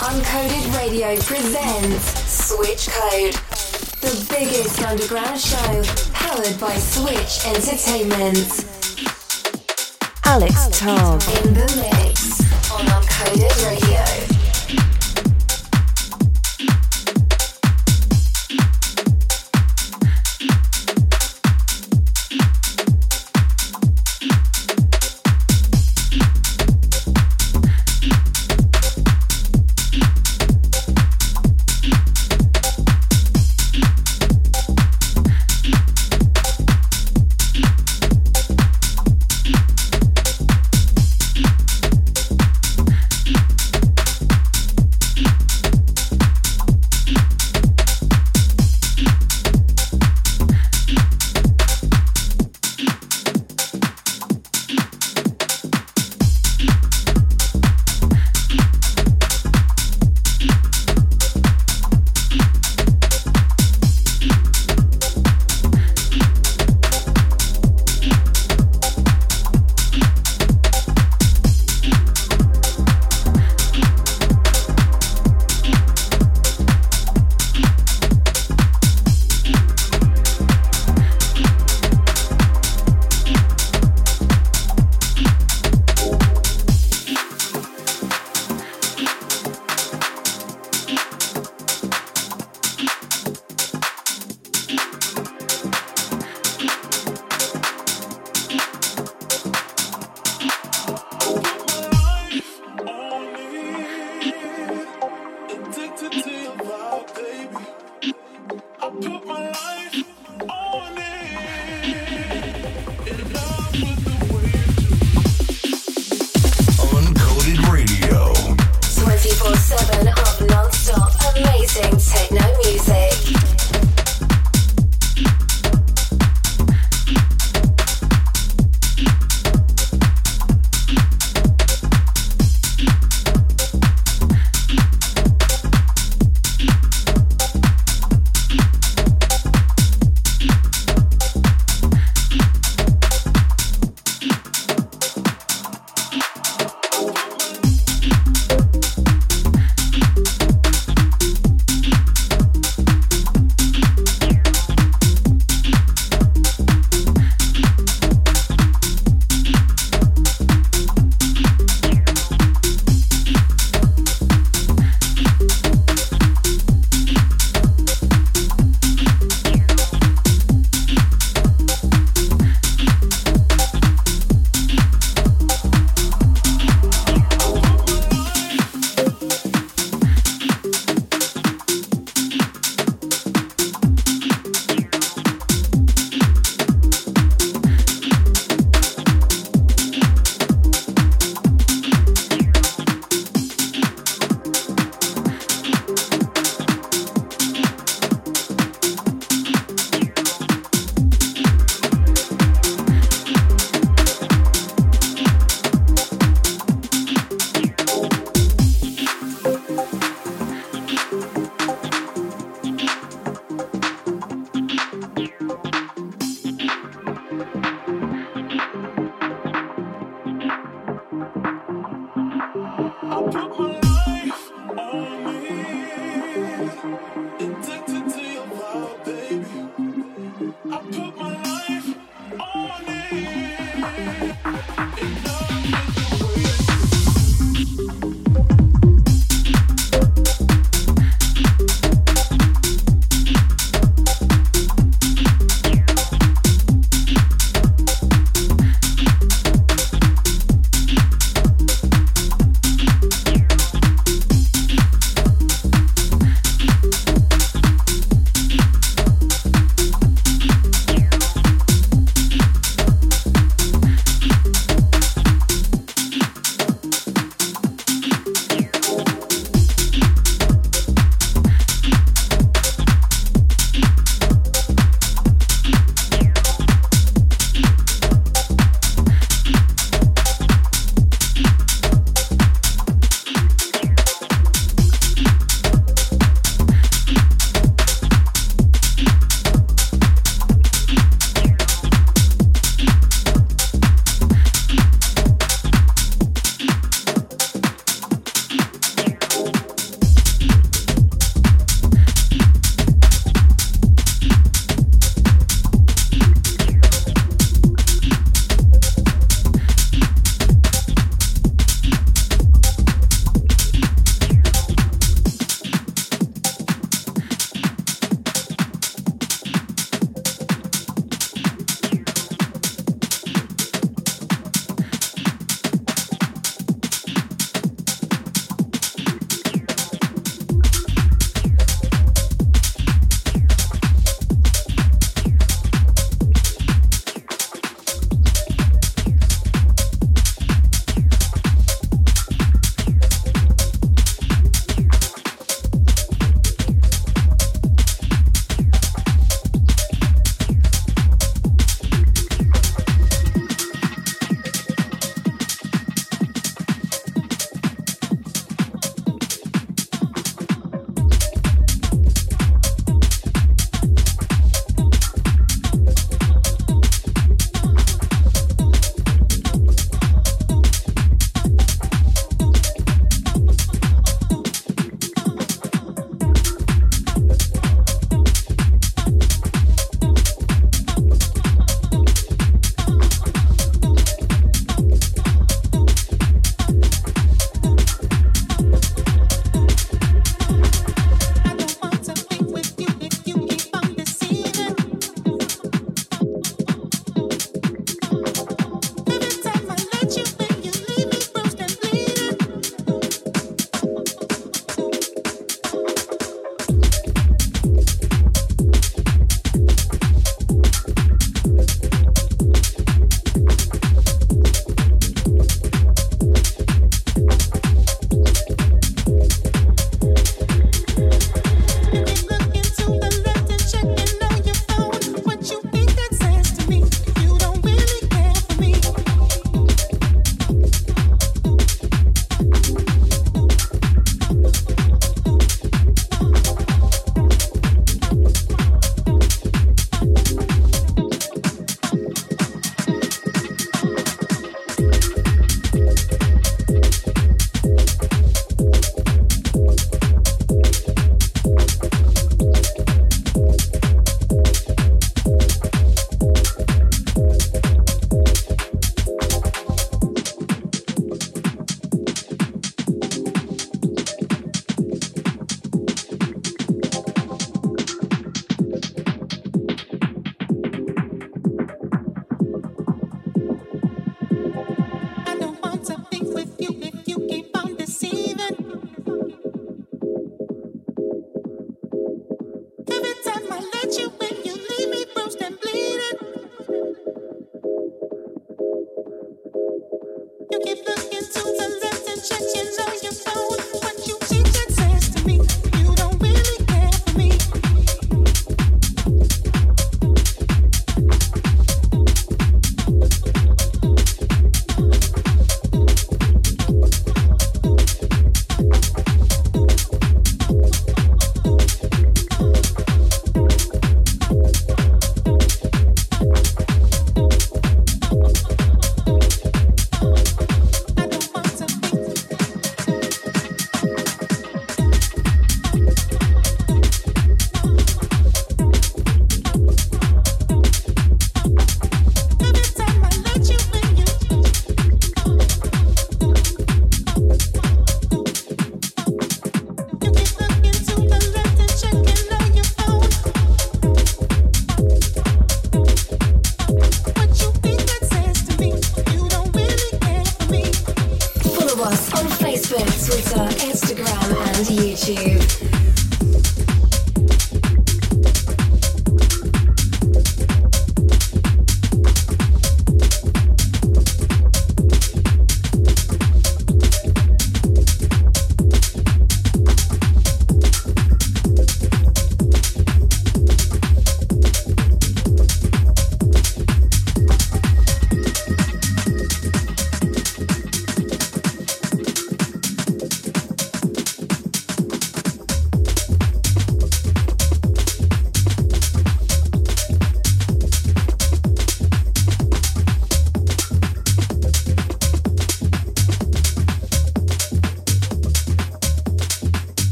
Uncoded Radio presents Switch Code, the biggest underground show powered by Switch Entertainment. Alex Tob in the mix on Uncoded Radio.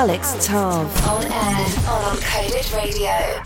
Alevtav. On air on Uncoded Radio.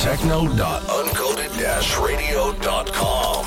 techno.uncoded-radio.com.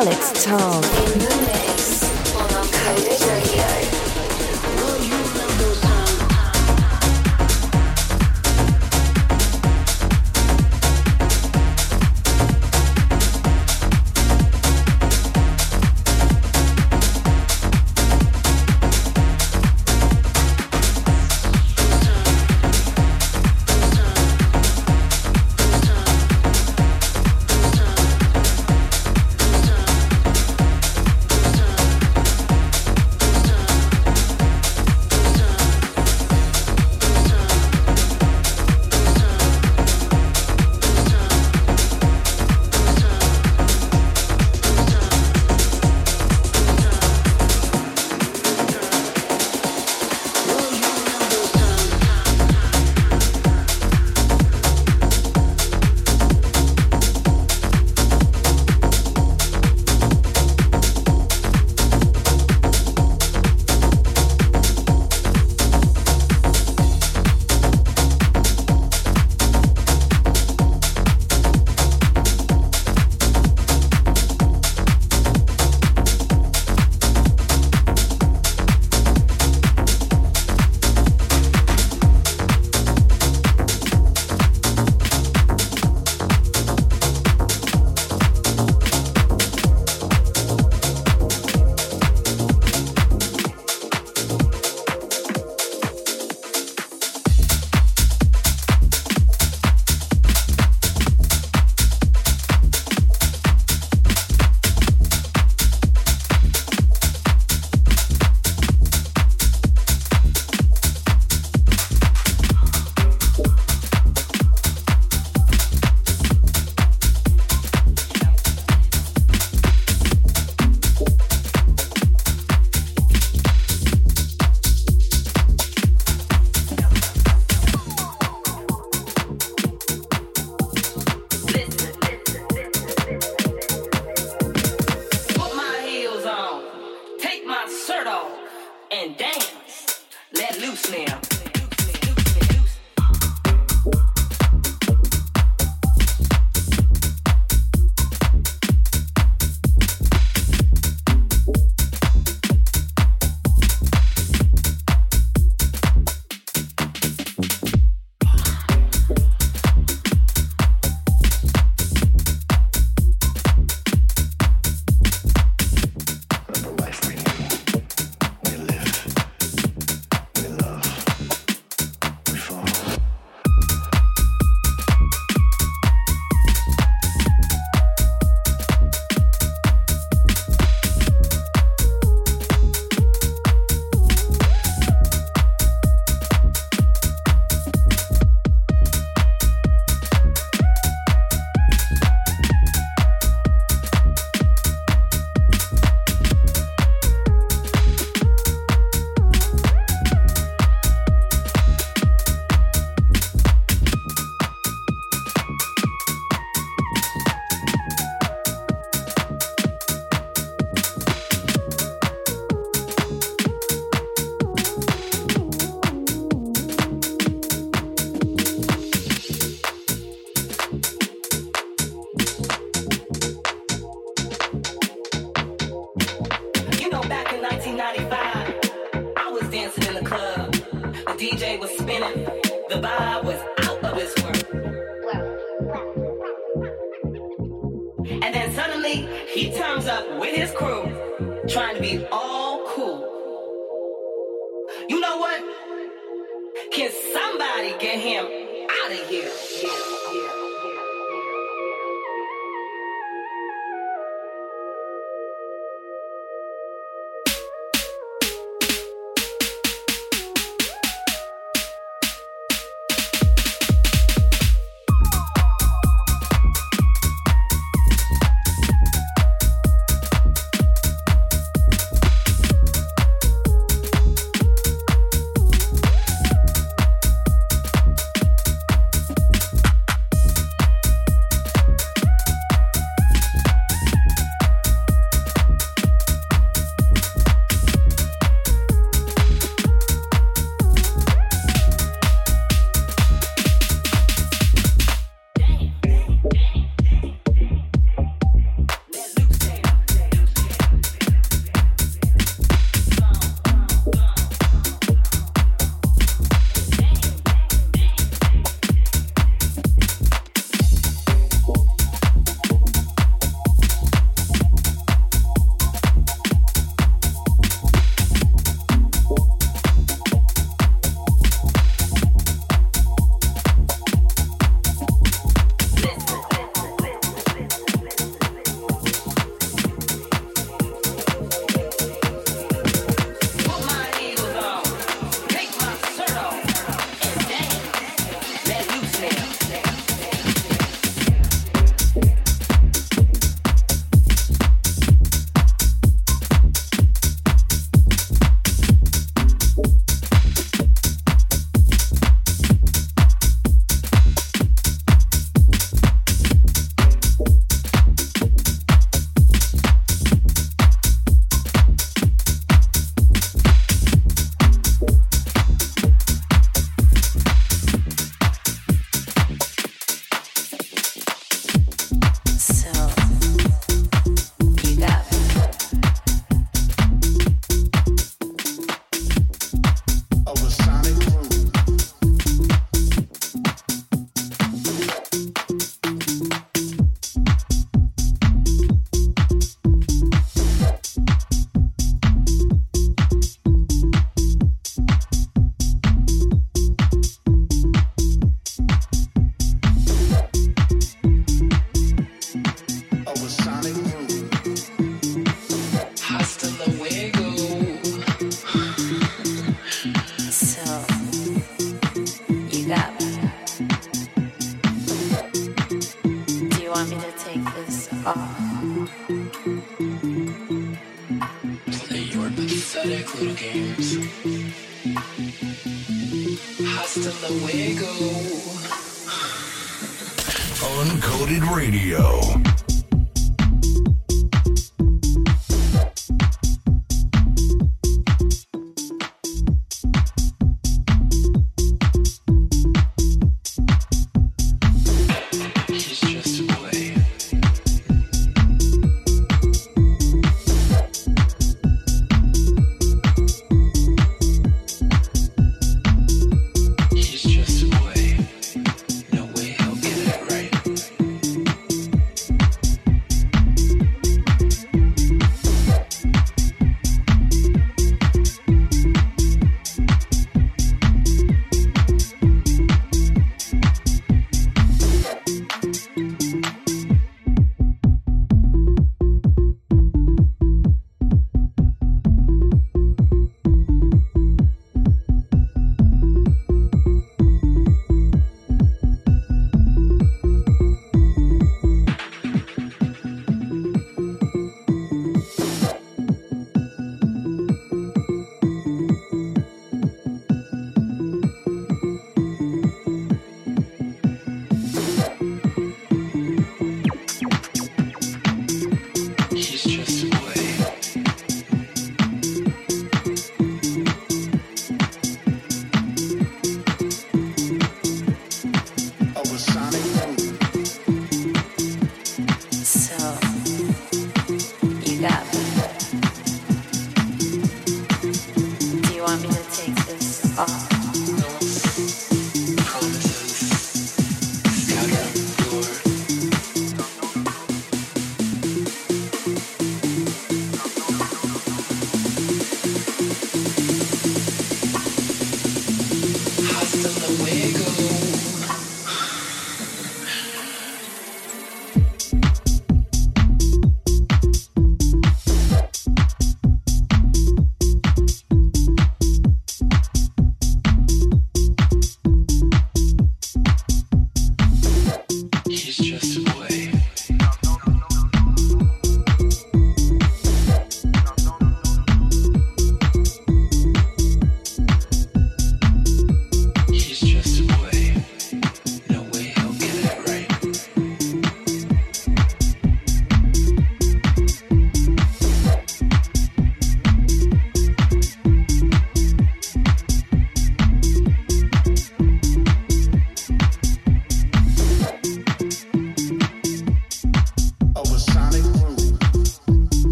Alevtav.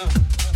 Uh. Take